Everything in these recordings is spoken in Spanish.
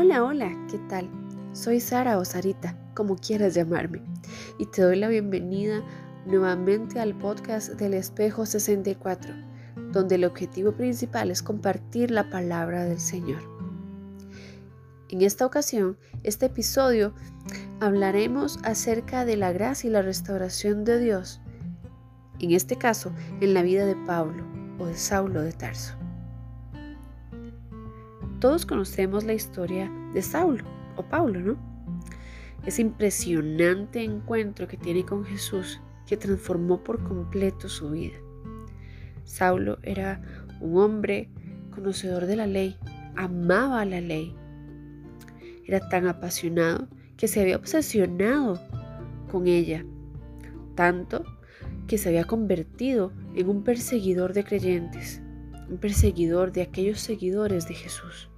Hola, hola, ¿qué tal? Soy Sara o Sarita, como quieras llamarme, y te doy la bienvenida nuevamente al podcast del Espejo 64, donde el objetivo principal es compartir la palabra del Señor. En esta ocasión, este episodio, hablaremos acerca de la gracia y la restauración de Dios, en este caso, en la vida de Pablo o de Saulo de Tarso. Todos conocemos la historia de Saulo o Pablo, ¿no? Ese impresionante encuentro que tiene con Jesús que transformó por completo su vida. Saulo era un hombre conocedor de la ley, amaba la ley. Era tan apasionado que se había obsesionado con ella, tanto que se había convertido en un perseguidor de creyentes un perseguidor de aquellos seguidores de Jesús.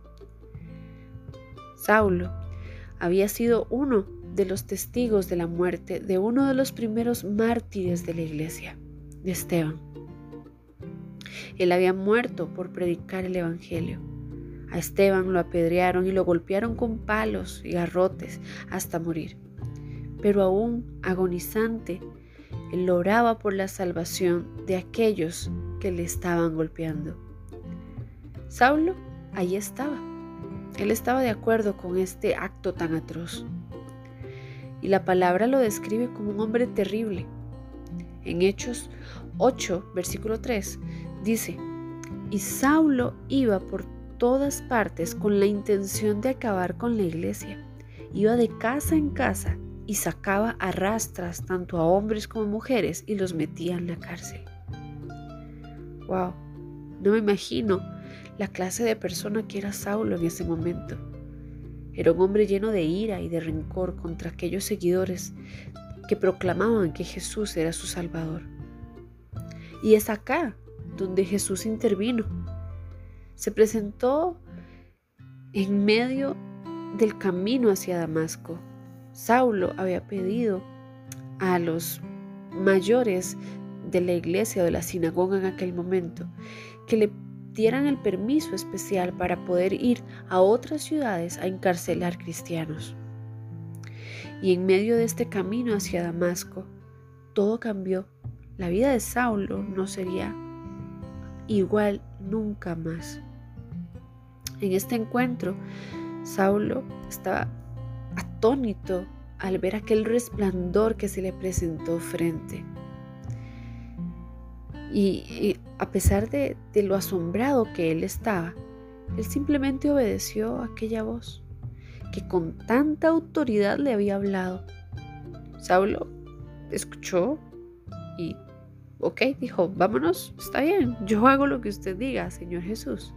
Saulo había sido uno de los testigos de la muerte de uno de los primeros mártires de la iglesia, de Esteban. Él había muerto por predicar el Evangelio. A Esteban lo apedrearon y lo golpearon con palos y garrotes hasta morir. Pero aún agonizante, él oraba por la salvación de aquellos que le estaban golpeando. Saulo allí estaba. Él estaba de acuerdo con este acto tan atroz. Y la palabra lo describe como un hombre terrible. En Hechos 8, versículo 3, dice, y Saulo iba por todas partes con la intención de acabar con la iglesia. Iba de casa en casa y sacaba a rastras tanto a hombres como mujeres y los metía en la cárcel. Wow, no me imagino la clase de persona que era Saulo en ese momento. Era un hombre lleno de ira y de rencor contra aquellos seguidores que proclamaban que Jesús era su Salvador. Y es acá donde Jesús intervino. Se presentó en medio del camino hacia Damasco. Saulo había pedido a los mayores de la iglesia o de la sinagoga en aquel momento que le dieran el permiso especial para poder ir a otras ciudades a encarcelar cristianos. Y en medio de este camino hacia Damasco, todo cambió. La vida de Saulo no sería igual nunca más. En este encuentro, Saulo estaba atónito al ver aquel resplandor que se le presentó frente. Y, a pesar de, de lo asombrado que él estaba, él simplemente obedeció aquella voz que con tanta autoridad le había hablado. Saulo escuchó y, ok, dijo, vámonos, está bien, yo hago lo que usted diga, Señor Jesús.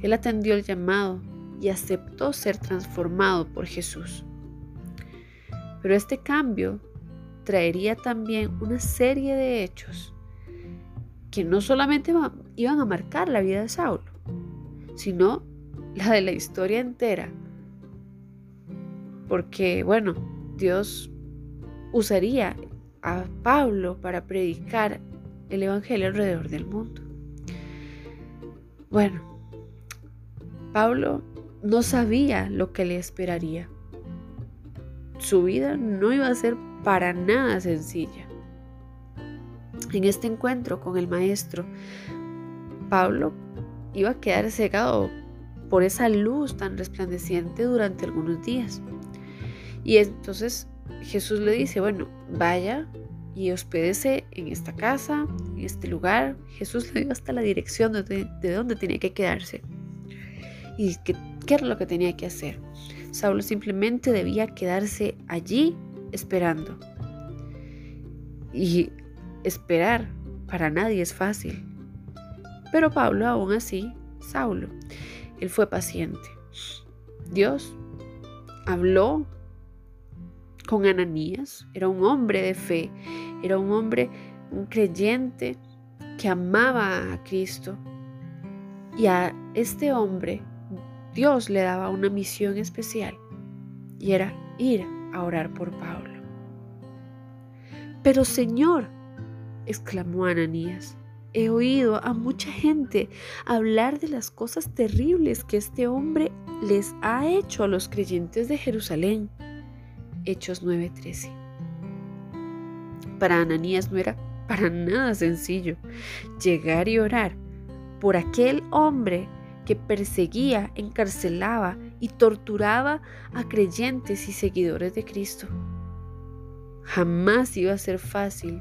Él atendió el llamado y aceptó ser transformado por Jesús. Pero este cambio traería también una serie de hechos que no solamente iban a marcar la vida de Saulo, sino la de la historia entera. Porque, bueno, Dios usaría a Pablo para predicar el Evangelio alrededor del mundo. Bueno, Pablo no sabía lo que le esperaría. Su vida no iba a ser para nada sencilla. En este encuentro con el maestro, Pablo iba a quedar cegado por esa luz tan resplandeciente durante algunos días. Y entonces Jesús le dice, bueno, vaya y hospédese en esta casa, en este lugar. Jesús le dio hasta la dirección de, de dónde tenía que quedarse y qué, era lo que tenía que hacer. Saulo simplemente debía quedarse allí esperando. Y Esperar para nadie es fácil. Pero Pablo aún así, Saulo, él fue paciente. Dios habló con Ananías, era un hombre de fe, era un hombre, un creyente que amaba a Cristo. Y a este hombre Dios le daba una misión especial y era ir a orar por Pablo. Pero Señor, exclamó Ananías. He oído a mucha gente hablar de las cosas terribles que este hombre les ha hecho a los creyentes de Jerusalén. Hechos 9:13. Para Ananías no era para nada sencillo llegar y orar por aquel hombre que perseguía, encarcelaba y torturaba a creyentes y seguidores de Cristo. Jamás iba a ser fácil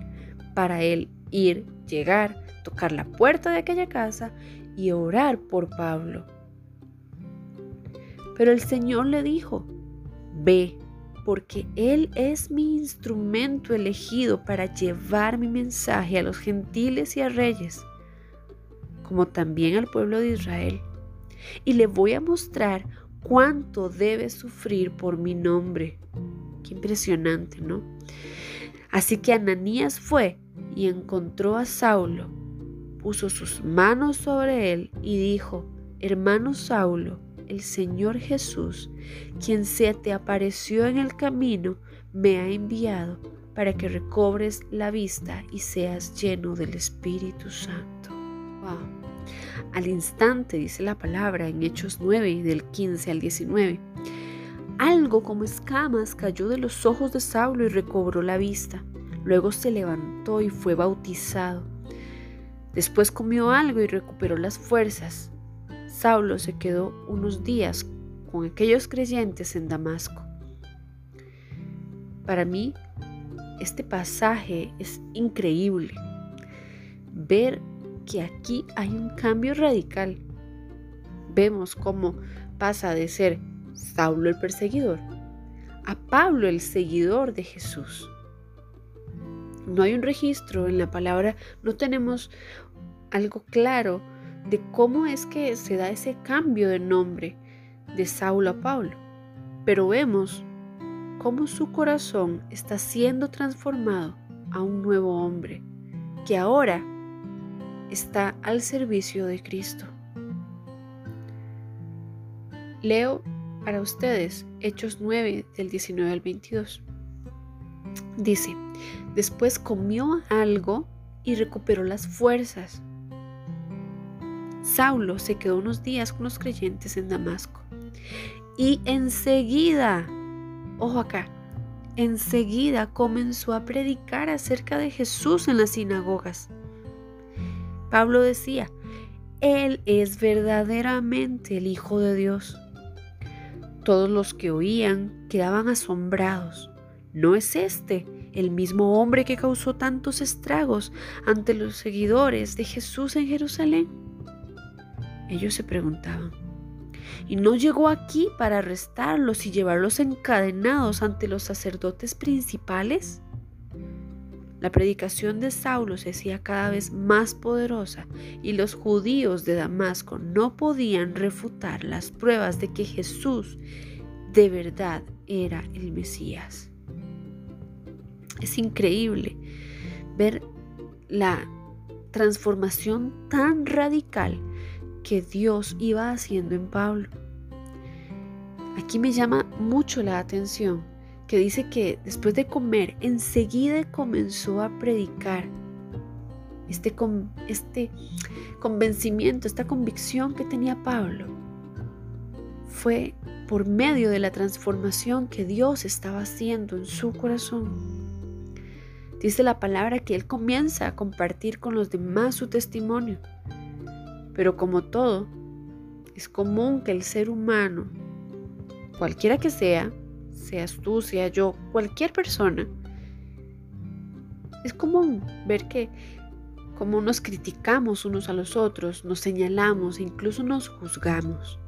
para él ir, llegar, tocar la puerta de aquella casa y orar por Pablo. Pero el Señor le dijo, ve, porque Él es mi instrumento elegido para llevar mi mensaje a los gentiles y a reyes, como también al pueblo de Israel. Y le voy a mostrar cuánto debe sufrir por mi nombre. Qué impresionante, ¿no? Así que Ananías fue y encontró a Saulo, puso sus manos sobre él y dijo, hermano Saulo, el Señor Jesús, quien se te apareció en el camino, me ha enviado para que recobres la vista y seas lleno del Espíritu Santo. Al instante, dice la palabra en Hechos 9, del 15 al 19, algo como escamas cayó de los ojos de Saulo y recobró la vista. Luego se levantó y fue bautizado. Después comió algo y recuperó las fuerzas. Saulo se quedó unos días con aquellos creyentes en Damasco. Para mí, este pasaje es increíble. Ver que aquí hay un cambio radical. Vemos cómo pasa de ser Saulo el perseguidor a Pablo el seguidor de Jesús. No hay un registro en la palabra, no tenemos algo claro de cómo es que se da ese cambio de nombre de Saulo a Pablo, pero vemos cómo su corazón está siendo transformado a un nuevo hombre, que ahora está al servicio de Cristo. Leo para ustedes Hechos 9 del 19 al 22. Dice, después comió algo y recuperó las fuerzas. Saulo se quedó unos días con los creyentes en Damasco y enseguida, ojo acá, enseguida comenzó a predicar acerca de Jesús en las sinagogas Pablo decía, Él es verdaderamente el Hijo de Dios. Todos los que oían quedaban asombrados. ¿No es este el mismo hombre que causó tantos estragos ante los seguidores de Jesús en Jerusalén? Ellos se preguntaban. ¿Y no llegó aquí para arrestarlos y llevarlos encadenados ante los sacerdotes principales? La predicación de Saulo se hacía cada vez más poderosa y los judíos de Damasco no podían refutar las pruebas de que Jesús de verdad era el Mesías. Es increíble ver la transformación tan radical que Dios iba haciendo en Pablo. Aquí me llama mucho la atención que dice que después de comer, enseguida comenzó a predicar. Este, este convencimiento, esta convicción que tenía Pablo, fue por medio de la transformación que Dios estaba haciendo en su corazón. Dice la palabra que él comienza a compartir con los demás su testimonio. Pero como todo, es común que el ser humano, cualquiera que sea, seas tú, sea yo, cualquier persona, es común ver que como nos criticamos unos a los otros, nos señalamos e incluso nos juzgamos.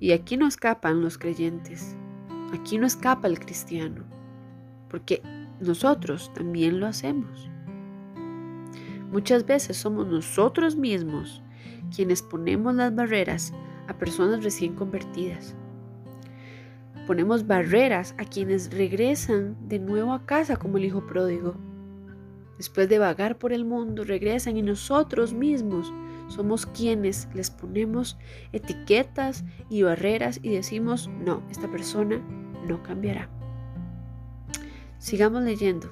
Y aquí no escapan los creyentes, aquí no escapa el cristiano, porque nosotros también lo hacemos. Muchas veces somos nosotros mismos quienes ponemos las barreras a personas recién convertidas ponemos barreras a quienes regresan de nuevo a casa como el hijo pródigo. Después de vagar por el mundo, regresan y nosotros mismos somos quienes les ponemos etiquetas y barreras y decimos, no, esta persona no cambiará. Sigamos leyendo.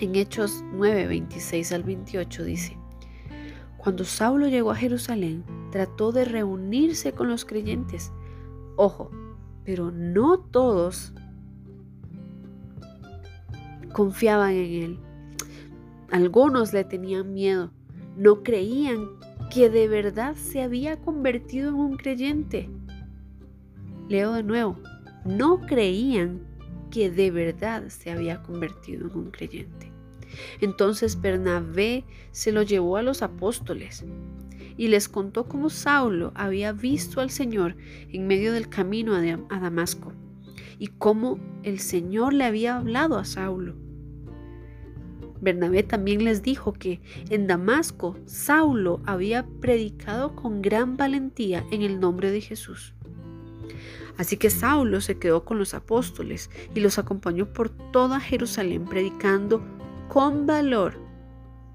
En Hechos 9, 26 al 28 dice, Cuando Saulo llegó a Jerusalén, trató de reunirse con los creyentes. Ojo, pero no todos confiaban en él. Algunos le tenían miedo, no creían que de verdad se había convertido en un creyente. Leo de nuevo, no creían que de verdad se había convertido en un creyente. Entonces Bernabé se lo llevó a los apóstoles y les contó cómo Saulo había visto al Señor en medio del camino a Damasco y cómo el Señor le había hablado a Saulo. Bernabé también les dijo que en Damasco Saulo había predicado con gran valentía en el nombre de Jesús. Así que Saulo se quedó con los apóstoles y los acompañó por toda Jerusalén predicando con valor.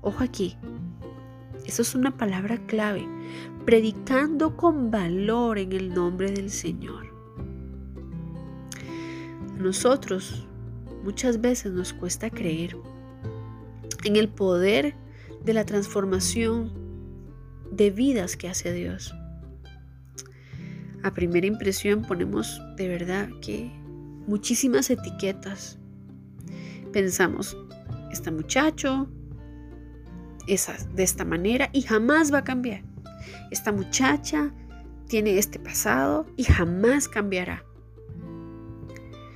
Ojo aquí, eso es una palabra clave, predicando con valor en el nombre del Señor. A nosotros muchas veces nos cuesta creer en el poder de la transformación de vidas que hace Dios. A primera impresión ponemos de verdad que muchísimas etiquetas. Pensamos, este muchacho de esta manera y jamás va a cambiar. Esta muchacha tiene este pasado y jamás cambiará.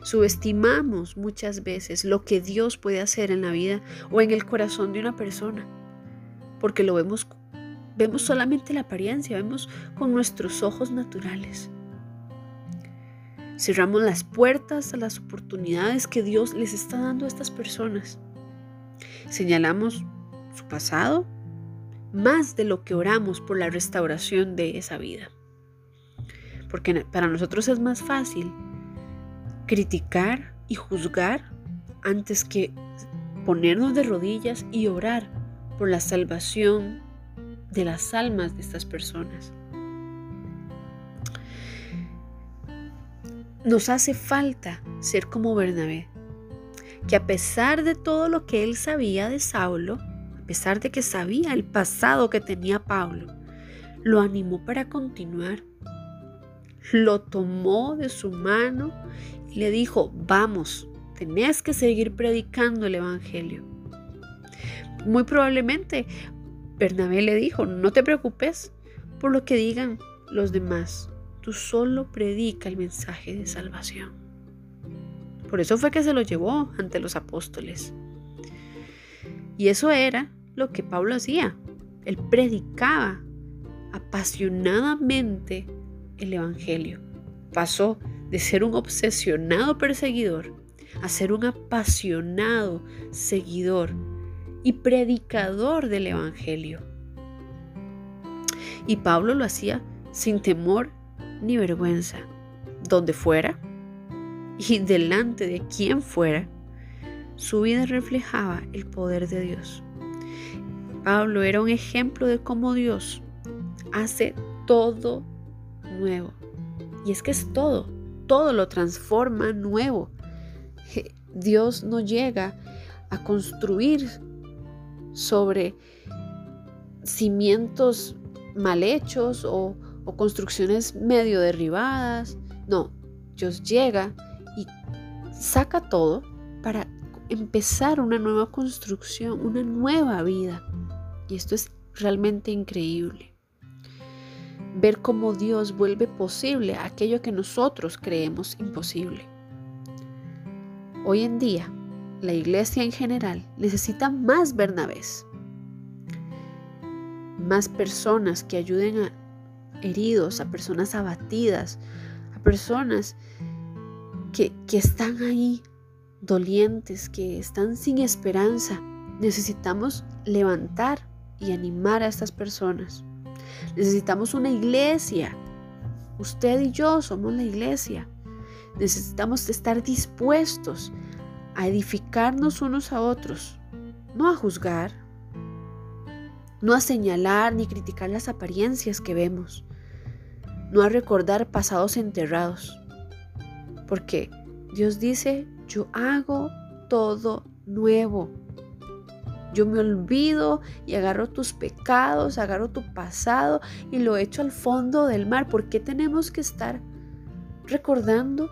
Subestimamos muchas veces lo que Dios puede hacer en la vida o en el corazón de una persona, porque lo vemos, vemos solamente la apariencia, vemos con nuestros ojos naturales. Cerramos las puertas a las oportunidades que Dios les está dando a estas personas. Señalamos su pasado más de lo que oramos por la restauración de esa vida. Porque para nosotros es más fácil criticar y juzgar antes que ponernos de rodillas y orar por la salvación de las almas de estas personas. Nos hace falta ser como Bernabé, que a pesar de todo lo que él sabía de Saulo, pesar de que sabía el pasado que tenía Pablo, lo animó para continuar. Lo tomó de su mano y le dijo, vamos, tenés que seguir predicando el Evangelio. Muy probablemente Bernabé le dijo, no te preocupes por lo que digan los demás, tú solo predica el mensaje de salvación. Por eso fue que se lo llevó ante los apóstoles. Y eso era lo que Pablo hacía. Él predicaba apasionadamente el Evangelio. Pasó de ser un obsesionado perseguidor a ser un apasionado seguidor y predicador del Evangelio. Y Pablo lo hacía sin temor ni vergüenza, donde fuera y delante de quien fuera, su vida reflejaba el poder de Dios. Pablo era un ejemplo de cómo Dios hace todo nuevo. Y es que es todo, todo lo transforma nuevo. Dios no llega a construir sobre cimientos mal hechos o, construcciones medio derribadas. No, Dios llega y saca todo para empezar una nueva construcción, una nueva vida. Y esto es realmente increíble ver cómo Dios vuelve posible aquello que nosotros creemos imposible. Hoy en día, la iglesia en general necesita más Bernabés, más personas que ayuden a heridos, a personas abatidas, a personas que, que están ahí dolientes, que están sin esperanza. Necesitamos levantar y animar a estas personas. Necesitamos una iglesia. Usted y yo somos la iglesia. Necesitamos estar dispuestos a edificarnos unos a otros, no a juzgar, no a señalar ni criticar las apariencias que vemos, no a recordar pasados enterrados. Porque Dios dice, yo hago todo nuevo. Yo me olvido y agarro tus pecados, agarro tu pasado y lo echo al fondo del mar. ¿Por qué tenemos que estar recordando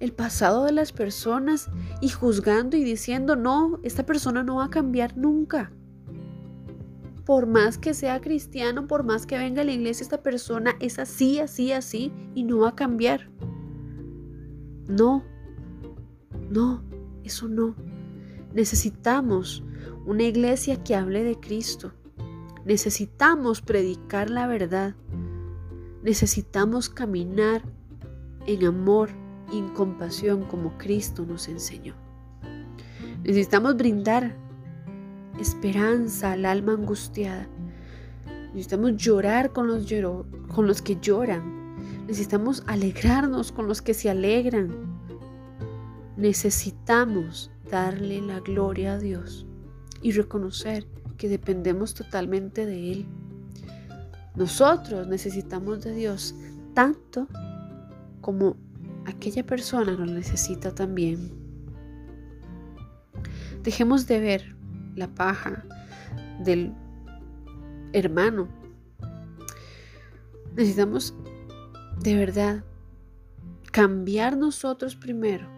el pasado de las personas y juzgando y diciendo, no, esta persona no va a cambiar nunca? Por más que sea cristiano, por más que venga a la iglesia, esta persona es así, así, así y no va a cambiar. No, no, eso no. Necesitamos una iglesia que hable de Cristo. Necesitamos predicar la verdad. Necesitamos caminar en amor y en compasión como Cristo nos enseñó. Necesitamos brindar esperanza al alma angustiada. Necesitamos llorar con los, con los que lloran. Necesitamos alegrarnos con los que se alegran. Necesitamos darle la gloria a Dios y reconocer que dependemos totalmente de Él. Nosotros necesitamos de Dios tanto como aquella persona lo necesita también. Dejemos de ver la paja del hermano. Necesitamos de verdad cambiar nosotros primero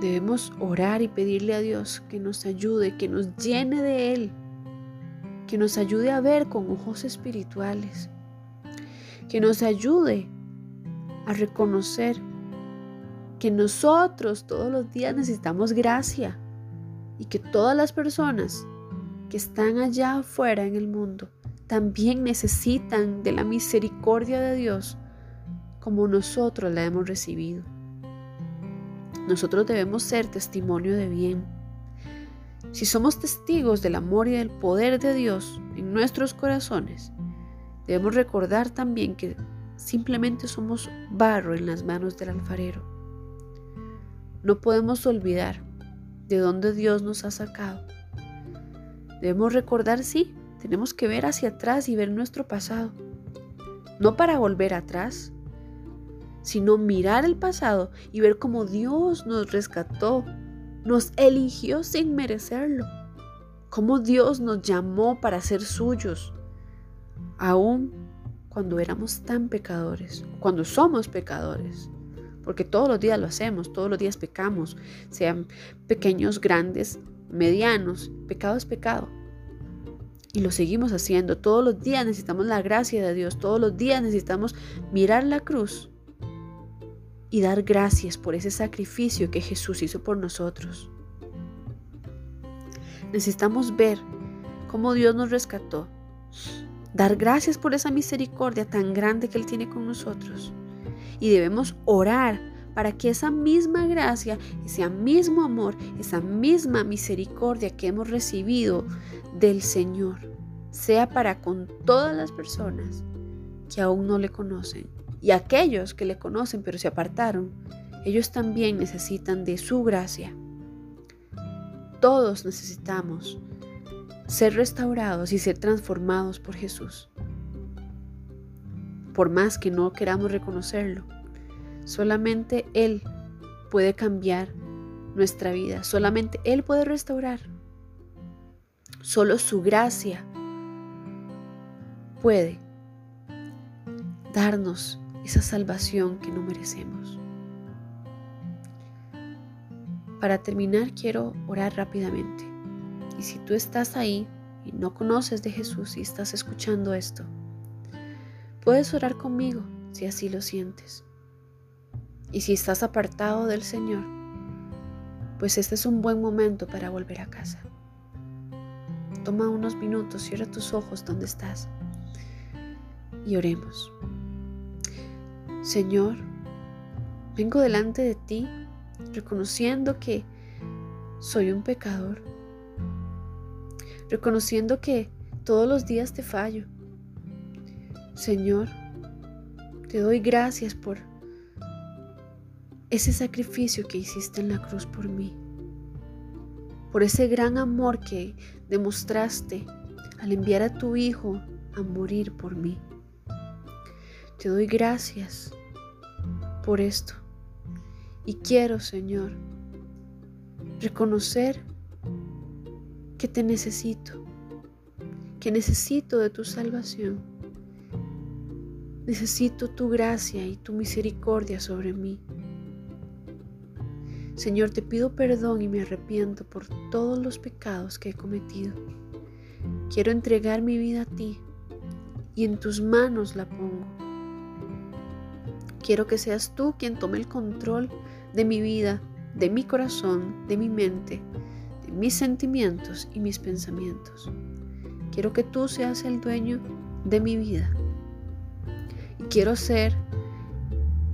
Debemos orar y pedirle a Dios que nos ayude, que nos llene de Él, que nos ayude a ver con ojos espirituales, que nos ayude a reconocer que nosotros todos los días necesitamos gracia y que todas las personas que están allá afuera en el mundo también necesitan de la misericordia de Dios como nosotros la hemos recibido. Nosotros debemos ser testimonio de bien. Si somos testigos del amor y del poder de Dios en nuestros corazones, debemos recordar también que simplemente somos barro en las manos del alfarero. No podemos olvidar de dónde Dios nos ha sacado. Debemos recordar, sí, tenemos que ver hacia atrás y ver nuestro pasado. No para volver atrás, sino mirar el pasado y ver cómo Dios nos rescató, nos eligió sin merecerlo, cómo Dios nos llamó para ser suyos, aún cuando éramos tan pecadores, cuando somos pecadores, porque todos los días lo hacemos, todos los días pecamos, sean pequeños, grandes, medianos, pecado es pecado. Y lo seguimos haciendo. Todos los días necesitamos la gracia de Dios. Todos los días necesitamos mirar la cruz y dar gracias por ese sacrificio que Jesús hizo por nosotros. Necesitamos ver cómo Dios nos rescató, dar gracias por esa misericordia tan grande que Él tiene con nosotros. Y debemos orar para que esa misma gracia, ese mismo amor, esa misma misericordia que hemos recibido del Señor sea para con todas las personas que aún no le conocen y aquellos que le conocen pero se apartaron, ellos también necesitan de su gracia. Todos necesitamos ser restaurados y ser transformados por Jesús. Por más que no queramos reconocerlo, solamente Él puede cambiar nuestra vida, solamente Él puede restaurar. Solo su gracia puede darnos esa salvación que no merecemos. Para terminar, quiero orar rápidamente. Y si tú estás ahí y no conoces de Jesús y estás escuchando esto, puedes orar conmigo si así lo sientes. Y si estás apartado del Señor, pues este es un buen momento para volver a casa. Toma unos minutos, cierra tus ojos donde estás y oremos. Señor, vengo delante de ti reconociendo que soy un pecador, reconociendo que todos los días te fallo. Señor, te doy gracias por ese sacrificio que hiciste en la cruz por mí, por ese gran amor que demostraste al enviar a tu Hijo a morir por mí. Te doy gracias por esto. Y quiero, Señor, reconocer que te necesito, que necesito de tu salvación. Necesito tu gracia y tu misericordia sobre mí. Señor, te pido perdón y me arrepiento por todos los pecados que he cometido. Quiero entregar mi vida a ti y en tus manos la pongo. Quiero que seas tú quien tome el control de mi vida, de mi corazón, de mi mente, de mis sentimientos y mis pensamientos. Quiero que tú seas el dueño de mi vida. Y quiero ser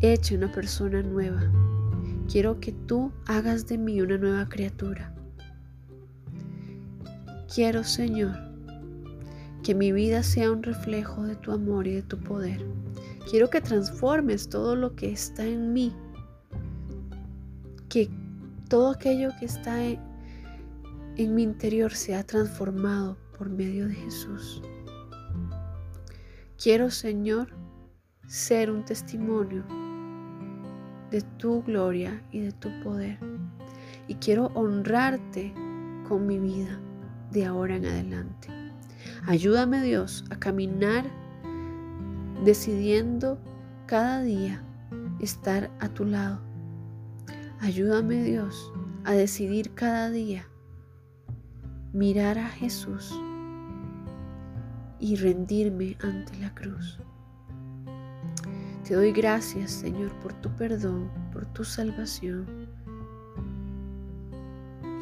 hecha una persona nueva. Quiero que tú hagas de mí una nueva criatura. Quiero, Señor, que mi vida sea un reflejo de tu amor y de tu poder. Quiero que transformes todo lo que está en mí, que todo aquello que está en, mi interior sea transformado por medio de Jesús. Quiero, Señor, ser un testimonio de tu gloria y de tu poder. Y quiero honrarte con mi vida de ahora en adelante. Ayúdame Dios a caminar decidiendo cada día estar a tu lado. Ayúdame Dios a decidir cada día mirar a Jesús y rendirme ante la cruz. Te doy gracias, Señor, por tu perdón, por tu salvación.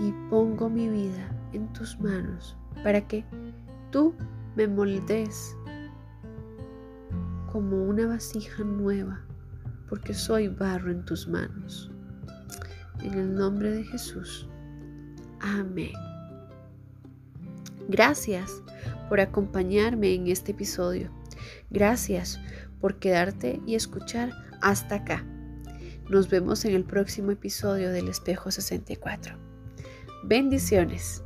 Y pongo mi vida en tus manos para que tú me moldes como una vasija nueva, porque soy barro en tus manos. En el nombre de Jesús. Amén. Gracias por acompañarme en este episodio. Gracias por quedarte y escuchar hasta acá. Nos vemos en el próximo episodio del Espejo 64. Bendiciones.